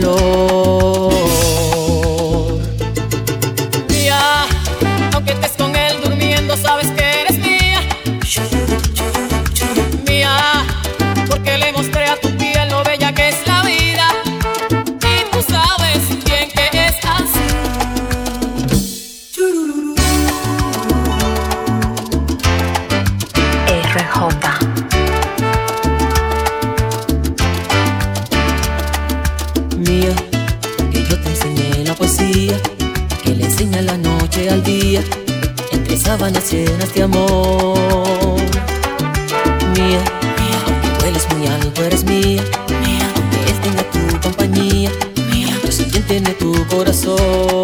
calor. tiene tu corazón.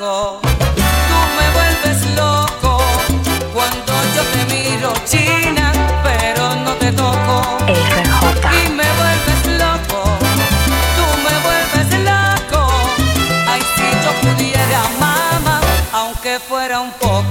tú me vuelves loco cuando yo te miro china, pero no te toco. Y me vuelves loco, tú me vuelves loco. Ay, si yo pudiera, mamá, aunque fuera un poco.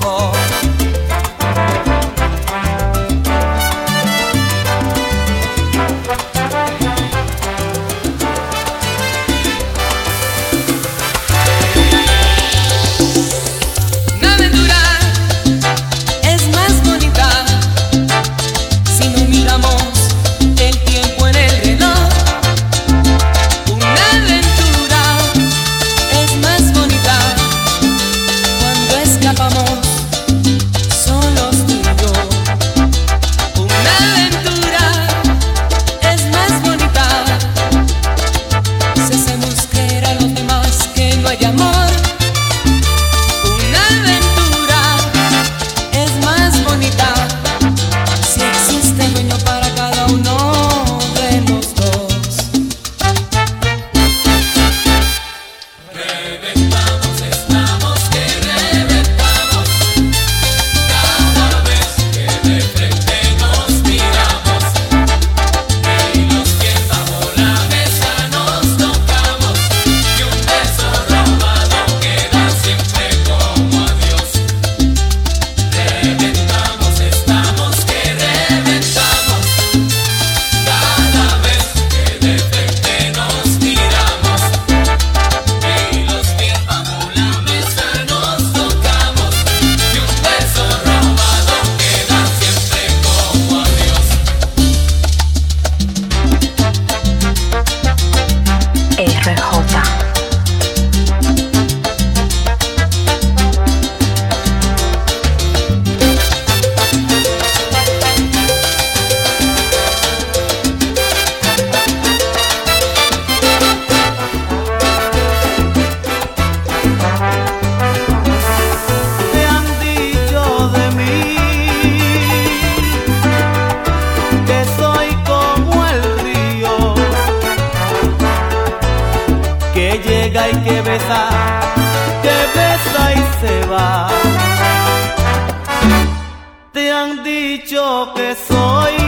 Soy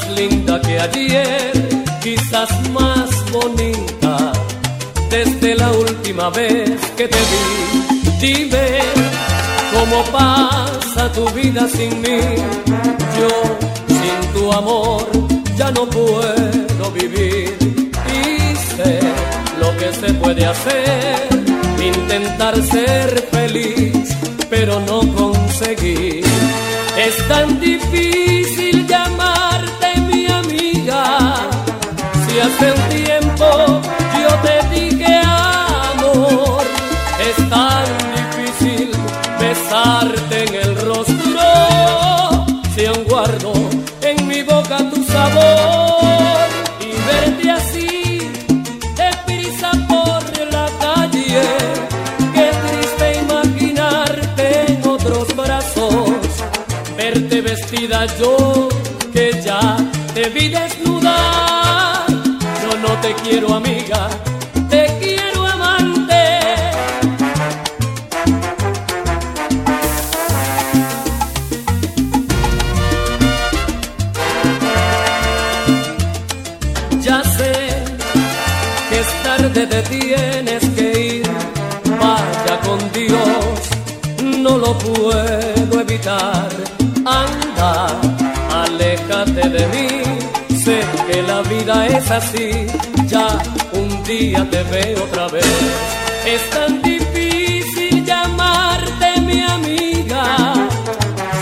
más linda que ayer, quizás más bonita desde la última vez que te vi. Dime cómo pasa tu vida sin mí. Yo sin tu amor ya no puedo vivir. Y lo que se puede hacer, intentar ser feliz, pero no conseguir. Es tan difícil llamarte Hace un tiempo yo te dije amor, es tan difícil besarte en el rostro. Si aún guardo en mi boca tu sabor y verte así, deprisa por la calle. Qué triste imaginarte en otros brazos, verte vestida yo te quiero amiga, te quiero amante. Ya sé que es tarde, te tienes que ir. Vaya con Dios, no lo puedo evitar. Anda, aléjate de mí. Sé que la vida es así. Ya un día te veo otra vez. Es tan difícil llamarte mi amiga.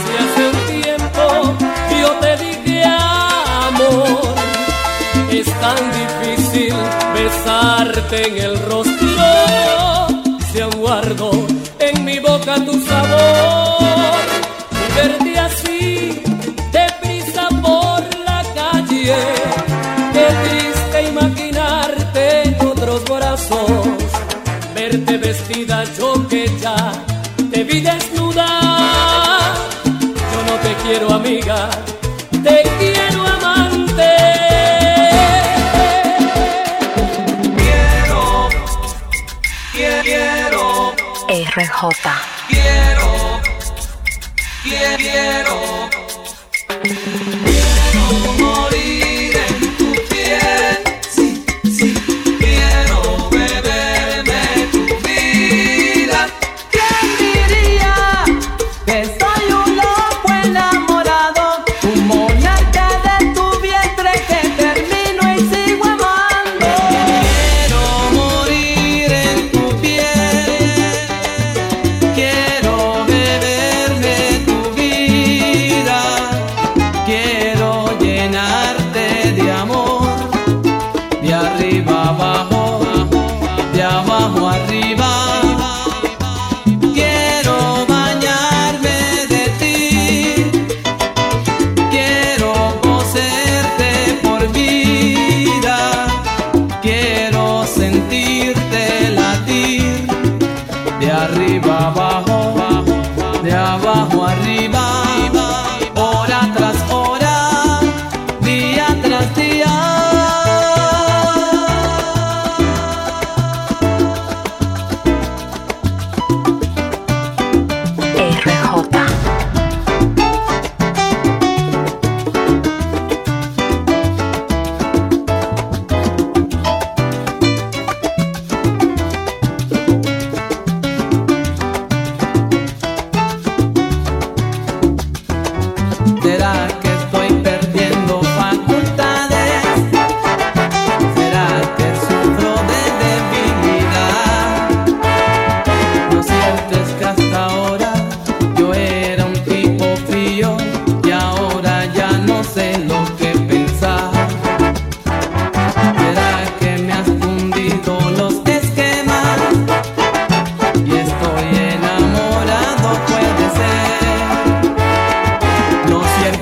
Si hace un tiempo yo te dije amor es tan difícil besarte en el quiero amiga, te quiero amante. Quiero, quiero, RJ. quiero, quiero, quiero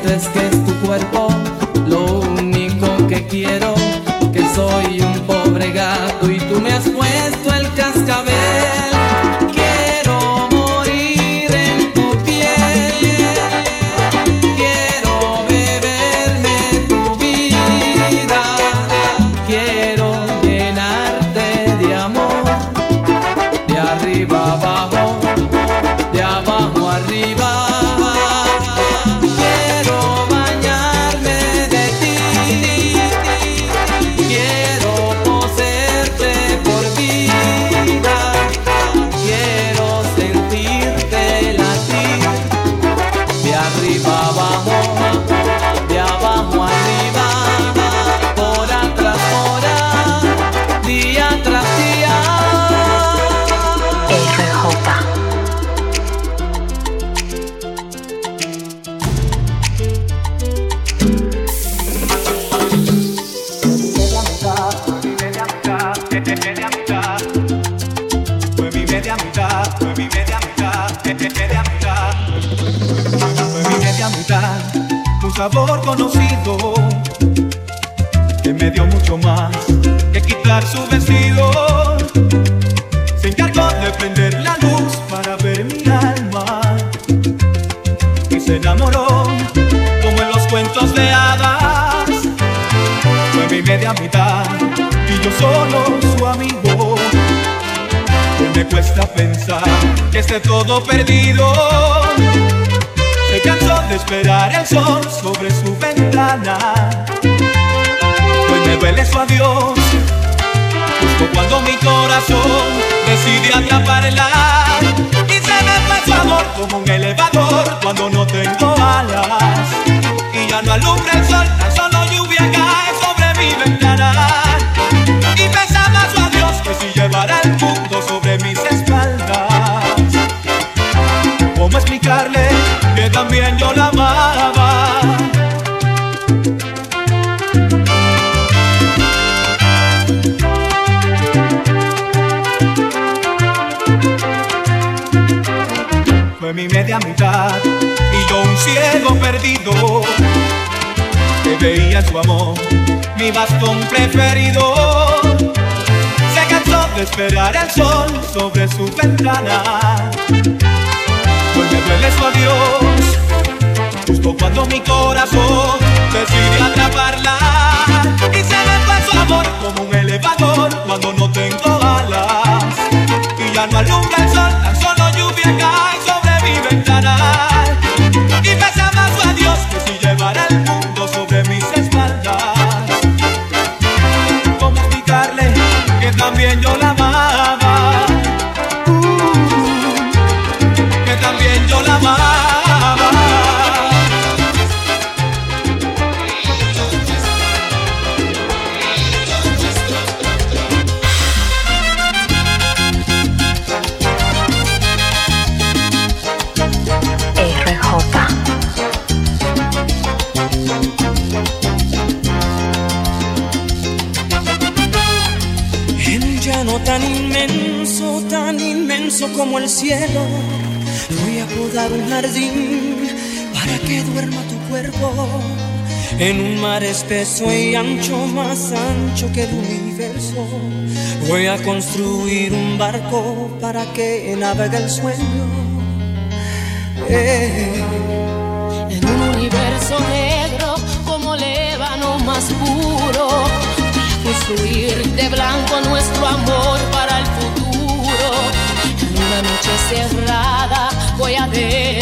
es que es tu cuerpo, lo único que quiero, que soy yo. Sabor conocido que me dio mucho más que quitar su vestido. Se encargó de prender la luz para ver mi alma y se enamoró como en los cuentos de hadas. Fue mi media mitad y yo solo su amigo. Que me cuesta pensar que esté todo perdido. Se cansó de esperar el sol sobre su ventana. Hoy me duele su adiós, justo cuando mi corazón decide atraparla. Y se me fue su amor como un elevador cuando no tengo alas. Y ya no alumbra el sol, tan solo también yo la amaba? Fue mi media mitad y yo un ciego perdido que veía su amor mi bastón preferido. Se cansó de esperar el sol sobre su ventana. Duele su adiós, justo cuando mi corazón decide atraparla. Y se fue su amor como un elevador cuando no tengo alas. Y ya no alumbra el sol, tan solo lluvia cae jardín para que duerma tu cuerpo. En un mar espeso y ancho, más ancho que el universo, voy a construir un barco para que navegue el sueño. Eh. En un universo negro como lébano más puro, voy a construir de blanco nuestro amor para el futuro. En una noche cerrada voy a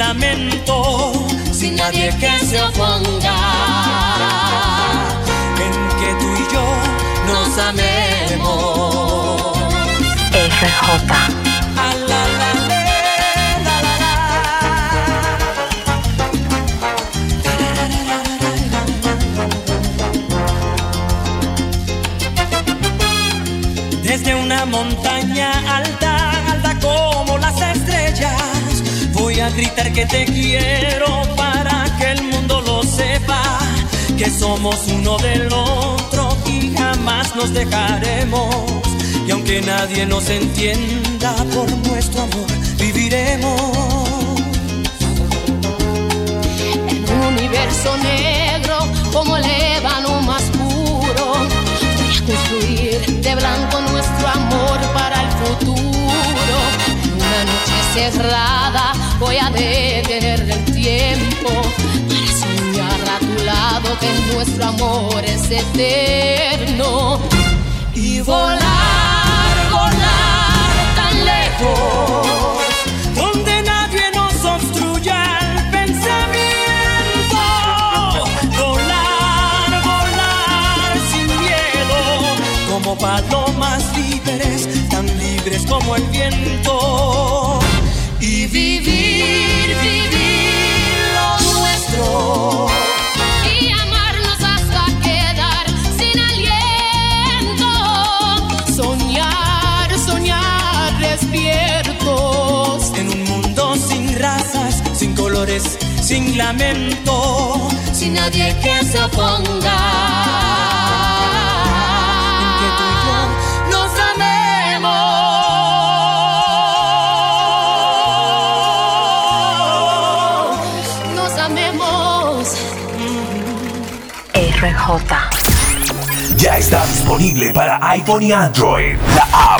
lamento, sin nadie que se oponga. En que tú y yo nos amemos. FJ. Que te quiero para que el mundo lo sepa, que somos uno del otro y jamás nos dejaremos. Y aunque nadie nos entienda por nuestro amor, viviremos. En un universo negro como el ébano más puro, voy a construir de blanco nuestro amor para el futuro. En una noche cerrada voy a detener el tiempo para soñar a tu lado que nuestro amor es eterno y volar, volar tan lejos. Donde nadie nos obstruya el pensamiento. Volar, volar sin miedo. Como palomas libres, tan libres como el viento. Sin lamento. Sin nadie que se oponga. En que tú y yo nos amemos. Nos amemos. RJ. Ya está disponible para iPhone y Android. La app